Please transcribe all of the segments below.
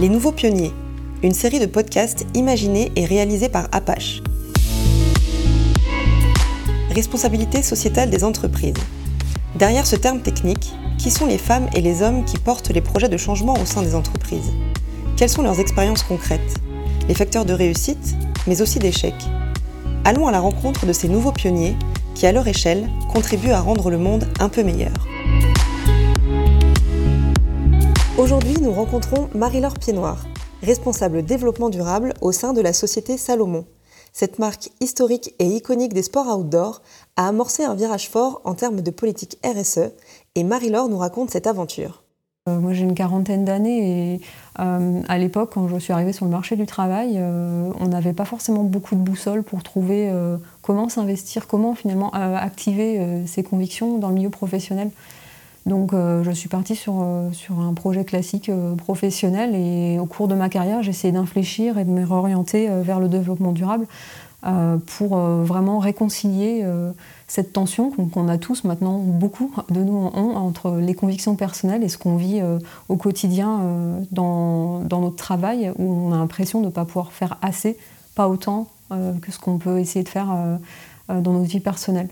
Les Nouveaux Pionniers, une série de podcasts imaginés et réalisés par Apache. Responsabilité sociétale des entreprises. Derrière ce terme technique, qui sont les femmes et les hommes qui portent les projets de changement au sein des entreprises? Quelles sont leurs expériences concrètes? Les facteurs de réussite, mais aussi d'échec Allons à la rencontre de ces nouveaux pionniers qui, à leur échelle, contribuent à rendre le monde un peu meilleur. Aujourd'hui, nous rencontrons Marie-Laure Piednoir, responsable développement durable au sein de la société Salomon. Cette marque historique et iconique des sports outdoor a amorcé un virage fort en termes de politique RSE et Marie-Laure nous raconte cette aventure. Euh, moi j'ai une quarantaine d'années et euh, à l'époque quand je suis arrivée sur le marché du travail, euh, on n'avait pas forcément beaucoup de boussole pour trouver comment s'investir, comment finalement activer ses convictions dans le milieu professionnel. Donc je suis partie sur, sur un projet classique professionnel et au cours de ma carrière j'ai essayé d'infléchir et de me réorienter vers le développement durable pour vraiment réconcilier cette tension qu'on a tous maintenant, beaucoup de nous ont, entre les convictions personnelles et ce qu'on vit euh, au quotidien euh, dans, notre travail, où on a l'impression de ne pas pouvoir faire assez, pas autant euh, que ce qu'on peut essayer de faire dans notre vie personnelle.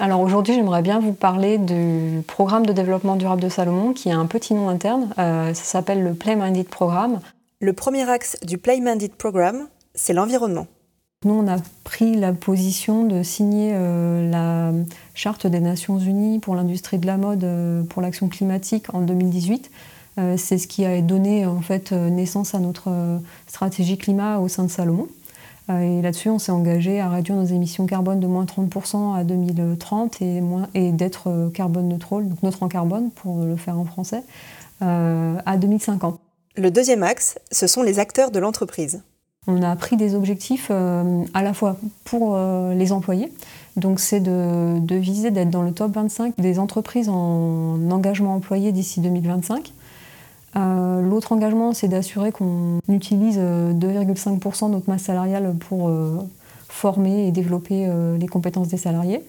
Alors aujourd'hui, j'aimerais bien vous parler du programme de développement durable de Salomon, qui a un petit nom interne. ça s'appelle le Play Minded Programme. Le premier axe du Play Minded Programme, c'est l'environnement. Nous, on a pris la position de signer euh, la Charte des Nations Unies pour l'industrie de la mode euh, pour l'action climatique en 2018. Euh, c'est ce qui a donné en fait naissance à notre stratégie climat au sein de Salomon. Et là-dessus, on s'est engagé à réduire nos émissions carbone de moins 30% à 2030 et, et d'être carbone neutre, donc neutre en carbone pour le faire en français, à 2050. Le deuxième axe, ce sont les acteurs de l'entreprise on a pris des objectifs euh, à la fois pour euh, les employés, donc c'est de, viser d'être dans le top 25 des entreprises en engagement employé d'ici 2025. Euh, l'autre engagement, c'est d'assurer qu'on utilise 2,5% de notre masse salariale pour former et développer les compétences des salariés.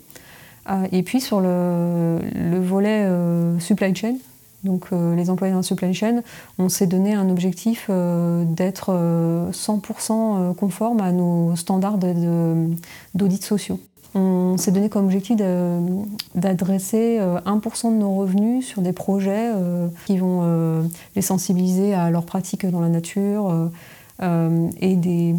et puis sur le, le volet supply chain, donc euh, les employés dans la supply chain, on s'est donné un objectif euh, d'être 100% euh, conforme à nos standards d'audit sociaux. On s'est donné comme objectif d'adresser 1% de nos revenus sur des projets qui vont les sensibiliser à leurs pratiques dans la nature et des,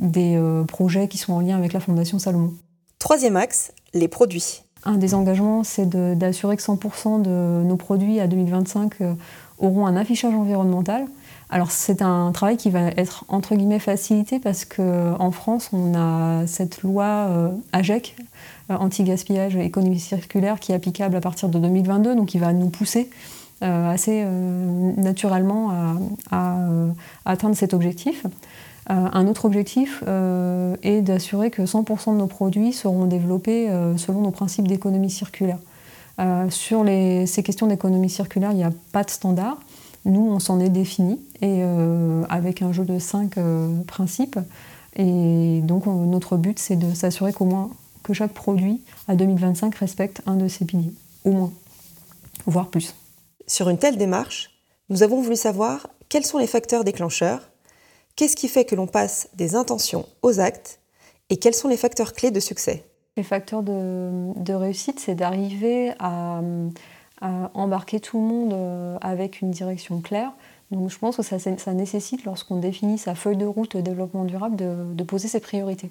des projets qui sont en lien avec la Fondation Salomon. Troisième axe, les produits. Un des engagements, c'est d'assurer que 100% de nos produits à 2025 euh, auront un affichage environnemental. Alors c'est un travail qui va être entre guillemets facilité parce qu'en France, on a cette loi euh, AGEC, euh, anti-gaspillage et économie circulaire, qui est applicable à partir de 2022, donc qui va nous pousser assez naturellement à, atteindre cet objectif. Euh, un autre objectif euh, est d'assurer que 100% de nos produits seront développés euh, selon nos principes d'économie circulaire. sur ces questions d'économie circulaire, il n'y a pas de standard. Nous, on s'en est défini et avec un jeu de cinq principes. Et donc, notre but, c'est de s'assurer qu'au moins que chaque produit à 2025 respecte un de ces piliers, au moins, voire plus. Sur une telle démarche, nous avons voulu savoir quels sont les facteurs déclencheurs Qu'est-ce qui fait que l'on passe des intentions aux actes et quels sont les facteurs clés de succès? Les facteurs de, réussite, c'est d'arriver à, embarquer tout le monde euh, avec une direction claire. Donc je pense que ça, nécessite, lorsqu'on définit sa feuille de route développement durable, de, poser ses priorités.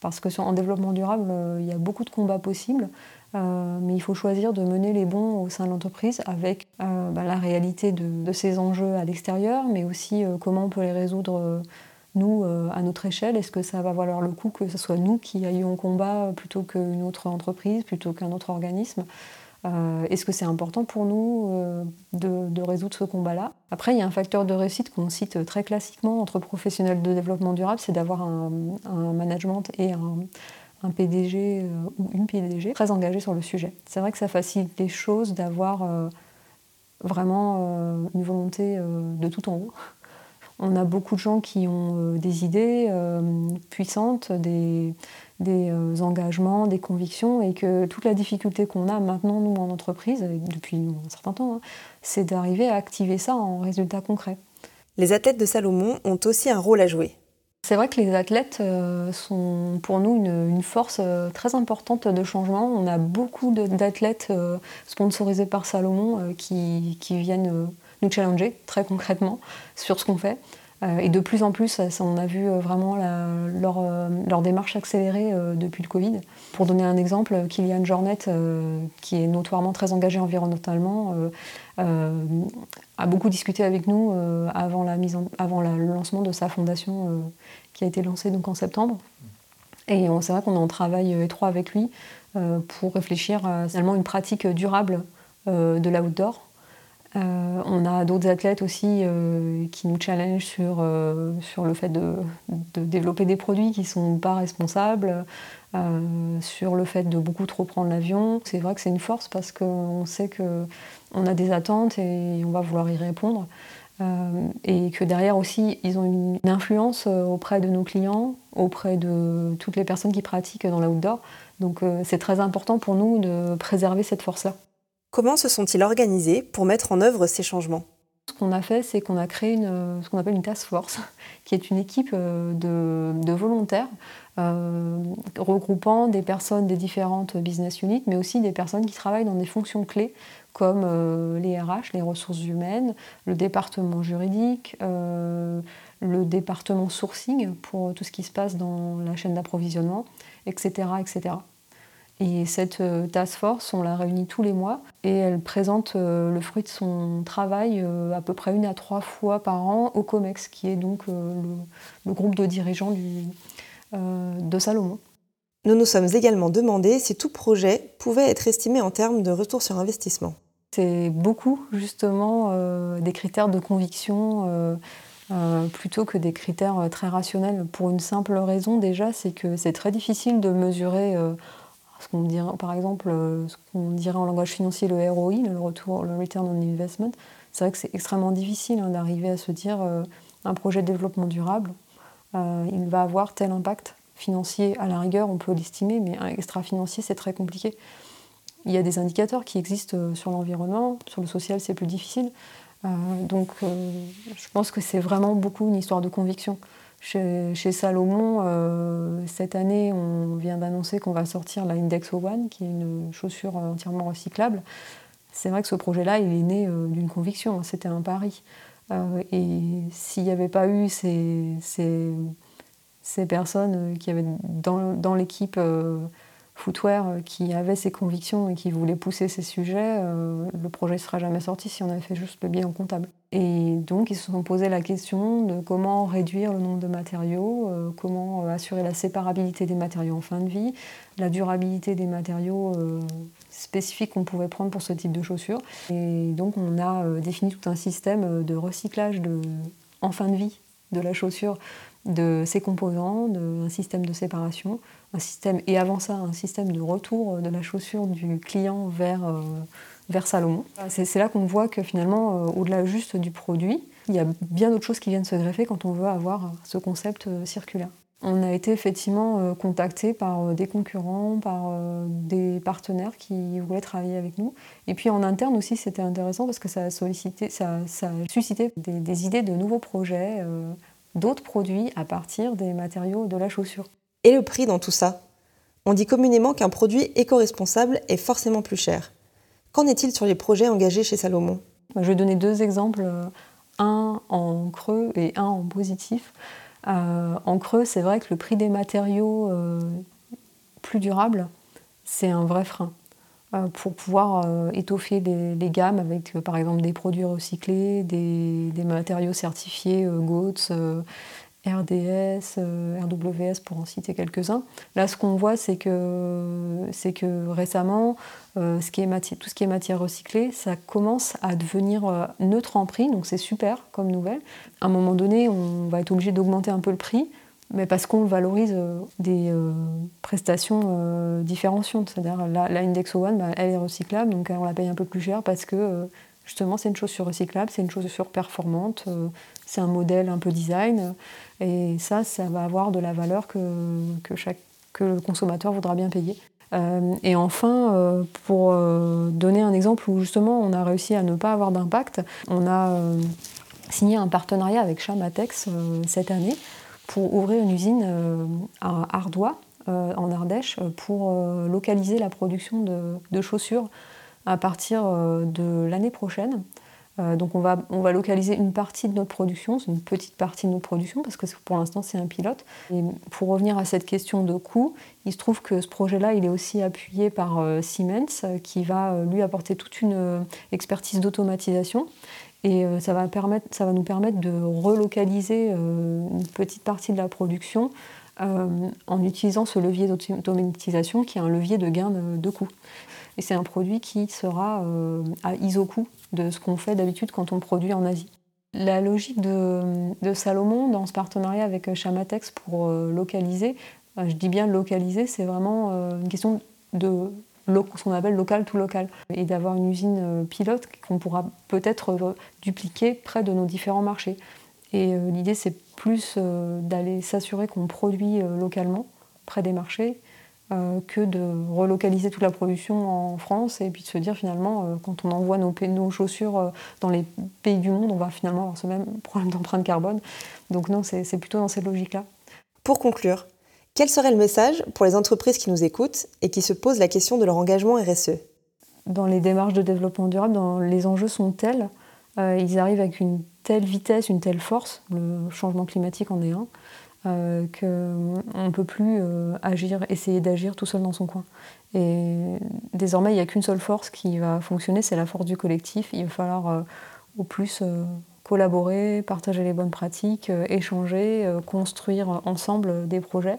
Parce que en développement durable, euh, il y a beaucoup de combats possibles. Euh, mais il faut choisir de mener les bons au sein de l'entreprise avec bah, la réalité de, ces enjeux à l'extérieur, mais aussi comment on peut les résoudre nous à notre échelle. Est-ce que ça va valoir le coup que ce soit nous qui ayons au combat plutôt qu'une autre entreprise, plutôt qu'un autre organisme? Est-ce que c'est important pour nous de, résoudre ce combat-là? Après, il y a un facteur de réussite qu'on cite très classiquement entre professionnels de développement durable, c'est d'avoir un, management et un PDG euh, ou une PDG très engagée sur le sujet. C'est vrai que ça facilite les choses d'avoir euh, vraiment euh, une volonté de tout en haut. On a beaucoup de gens qui ont des idées puissantes, des, des engagements, des convictions, et que toute la difficulté qu'on a maintenant, nous, en entreprise, depuis un certain temps, hein, c'est d'arriver à activer ça en résultats concrets. Les athlètes de Salomon ont aussi un rôle à jouer. C'est vrai que les athlètes euh, sont pour nous une, force euh, très importante de changement. On a beaucoup d'athlètes euh, sponsorisés par Salomon qui, viennent nous challenger très concrètement sur ce qu'on fait. Et de plus en plus, on a vu vraiment leur, démarche accélérer depuis le Covid. Pour donner un exemple, Kylian Jornet, qui est notoirement très engagé environnementalement, a beaucoup discuté avec nous avant, le lancement de sa fondation qui a été lancé donc en septembre. Et c'est vrai qu'on est en travail étroit avec lui euh, pour réfléchir à finalement une pratique durable euh, de l'outdoor. Euh, on a d'autres athlètes aussi qui nous challengent sur, sur le fait de, développer des produits qui ne sont pas responsables, sur le fait de beaucoup trop prendre l'avion. C'est vrai que c'est une force parce qu'on sait qu'on a des attentes et on va vouloir y répondre. Euh, et que derrière aussi, ils ont une influence euh, auprès de nos clients, auprès de toutes les personnes qui pratiquent dans l'outdoor. Donc euh, c'est très important pour nous de préserver cette force-là. Comment se sont-ils organisés pour mettre en œuvre ces changements? Ce qu'on a fait, c'est qu'on a créé ce qu'on appelle une task force, qui est une équipe de, de volontaires regroupant des personnes des différentes business units, mais aussi des personnes qui travaillent dans des fonctions clés comme euh, les RH, les ressources humaines, le département juridique, euh, le département sourcing pour tout ce qui se passe dans la chaîne d'approvisionnement, etc., etc. Et cette euh, task force, on la réunit tous les mois et elle présente le fruit de son travail à peu près une à trois fois par an au COMEX, qui est donc le, groupe de dirigeants du, de Salomon. Nous nous sommes également demandé si tout projet pouvait être estimé en termes de retour sur investissement. C'est beaucoup justement euh, des critères de conviction euh, euh, plutôt que des critères très rationnels. Pour une simple raison déjà, c'est que c'est très difficile de mesurer ce dirait, par exemple, ce qu'on dirait en langage financier le ROI, le retour, le return on investment. C'est vrai que c'est extrêmement difficile hein, d'arriver à se dire un projet de développement durable, il va avoir tel impact financier à la rigueur, on peut l'estimer, mais un extra financier c'est très compliqué. Il y a des indicateurs qui existent euh, sur l'environnement, sur le social c'est plus difficile. Euh, donc euh, je pense que c'est vraiment beaucoup une histoire de conviction. Chez, Salomon, cette année, on vient d'annoncer qu'on va sortir la Index One, qui est une chaussure entièrement recyclable. C'est vrai que ce projet-là, il est né d'une conviction, hein, c'était un pari. et s'il n'y avait pas eu ces, ces, personnes qui avaient dans, l'équipe footwear euh, qui avait ses convictions et qui voulait pousser ces sujets, euh, le projet ne serait jamais sorti si on avait fait juste le bilan comptable. Et donc ils se sont posé la question de comment réduire le nombre de matériaux, euh, comment assurer la séparabilité des matériaux en fin de vie, la durabilité des matériaux spécifiques qu'on pouvait prendre pour ce type de chaussures. Et donc on a défini tout un système de recyclage en fin de vie de la chaussure de ses composants, un système de séparation, un système, et avant ça, un système de retour de la chaussure du client vers, euh, vers Salomon. C'est là qu'on voit que finalement, euh, au-delà juste du produit, il y a bien d'autres choses qui viennent se greffer quand on veut avoir ce concept euh, circulaire. On a été effectivement contacté par des concurrents, par des partenaires qui voulaient travailler avec nous. Et puis en interne aussi, c'était intéressant parce que ça a, sollicité, ça, a suscité des, idées de nouveaux projets, d'autres produits à partir des matériaux de la chaussure. Et le prix dans tout ça? On dit communément qu'un produit éco-responsable est forcément plus cher. Qu'en est-il sur les projets engagés chez Salomon? Je vais donner deux exemples, euh, un en creux et un en positif. Euh, en creux, c'est vrai que le prix des matériaux euh, plus durables, c'est un vrai frein pour pouvoir étoffer les, gammes avec par exemple des produits recyclés, des, des matériaux certifiés GOTS, RDS, euh, RWS pour en citer quelques-uns. Là, ce qu'on voit, c'est que, c'est que récemment, euh, tout ce qui est matière recyclée, ça commence à devenir euh, neutre en prix, donc c'est super comme nouvelle. À un moment donné, on va être obligé d'augmenter un peu le prix, mais parce qu'on valorise des prestations différenciantes. C'est-à-dire la, la One, bah, elle est recyclable, donc on la paye un peu plus cher parce que justement c'est une chaussure recyclable, c'est une chaussure performante, c'est un modèle un peu design. Et ça, ça va avoir de la valeur que, que, chaque, que le consommateur voudra bien payer. Euh, et enfin, euh, pour euh, donner un exemple où justement on a réussi à ne pas avoir d'impact, on a signé un partenariat avec Chamatex cette année pour ouvrir une usine à Ardois, en Ardèche, pour localiser la production de chaussures à partir de l'année prochaine. Euh, donc on va, on va localiser une partie de notre production, c'est une petite partie de notre production parce que pour l'instant c'est un pilote. Et pour revenir à cette question de coût, il se trouve que ce projet-là il est aussi appuyé par euh, Siemens qui va euh, lui apporter toute une expertise d'automatisation. Et ça va, permettre, ça va nous permettre de relocaliser une petite partie de la production en utilisant ce levier d'automatisation qui est un levier de gain de, coût. Et c'est un produit qui sera à iso-coût de ce qu'on fait d'habitude quand on produit en Asie. La logique de, Salomon dans ce partenariat avec Chamatex pour euh, localiser, je dis bien localiser, c'est vraiment euh, une question de ce qu'on appelle local to local et d'avoir une usine euh, pilote qu'on pourra peut-être dupliquer près de nos différents marchés. Et l'idée, c'est plus d'aller s'assurer qu'on produit localement près des marchés euh, que de relocaliser toute la production en France et puis de se dire finalement, euh, quand on envoie nos, nos, chaussures euh, dans les pays du monde, on va finalement avoir ce même problème d'empreinte carbone. Donc non, c'est plutôt dans cette logique-là. Pour conclure, quel serait le message pour les entreprises qui nous écoutent et qui se posent la question de leur engagement RSE Dans les démarches de développement durable, dans, les enjeux sont tels, ils arrivent avec une telle vitesse, une telle force, le changement climatique en est un, euh, qu'on ne peut plus euh, agir, essayer d'agir tout seul dans son coin. Et désormais, il n'y a qu'une seule force qui va fonctionner, c'est la force du collectif. Il va falloir euh, au plus collaborer, partager les bonnes pratiques, échanger, construire ensemble des projets.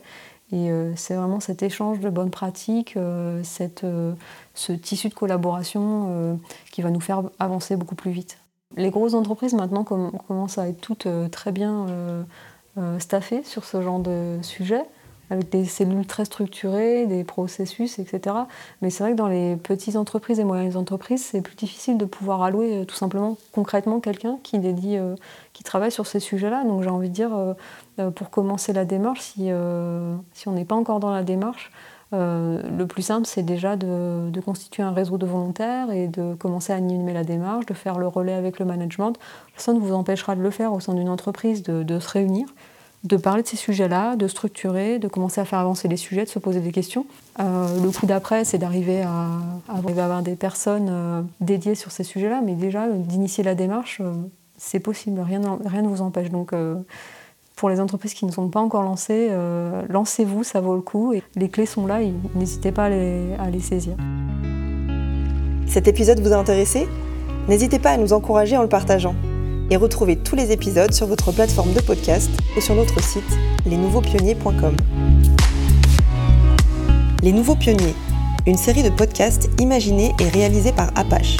Et c'est vraiment cet échange de bonnes pratiques, cette, ce tissu de collaboration qui va nous faire avancer beaucoup plus vite. Les grosses entreprises maintenant commencent à être toutes très bien staffé sur ce genre de sujet, avec des cellules très structurées, des processus, etc. Mais c'est vrai que dans les petites entreprises et moyennes entreprises, c'est plus difficile de pouvoir allouer euh, tout simplement concrètement quelqu'un qui dédie, euh, qui travaille sur ces sujets-là. Donc j'ai envie de dire, pour commencer la démarche, si, si on n'est pas encore dans la démarche, le plus simple, c'est déjà de, constituer un réseau de volontaires et de commencer à animer la démarche, de faire le relais avec le management. Personne ne vous empêchera de le faire au sein d'une entreprise, de, se réunir de parler de ces sujets-là, de structurer, de commencer à faire avancer les sujets, de se poser des questions. Euh, le coup d'après, c'est d'arriver à, avoir des personnes euh, dédiées sur ces sujets-là, mais déjà d'initier la démarche, euh, c'est possible, rien, rien ne vous empêche. Donc pour les entreprises qui ne sont pas encore lancées, lancez-vous, ça vaut le coup. Et les clés sont là, n'hésitez pas à les, saisir. Cet épisode vous a intéressé? N'hésitez pas à nous encourager en le partageant et retrouvez tous les épisodes sur votre plateforme de podcast et sur notre site lesnouveaupionniers.com. Les Nouveaux Pionniers, une série de podcasts imaginés et réalisés par Apache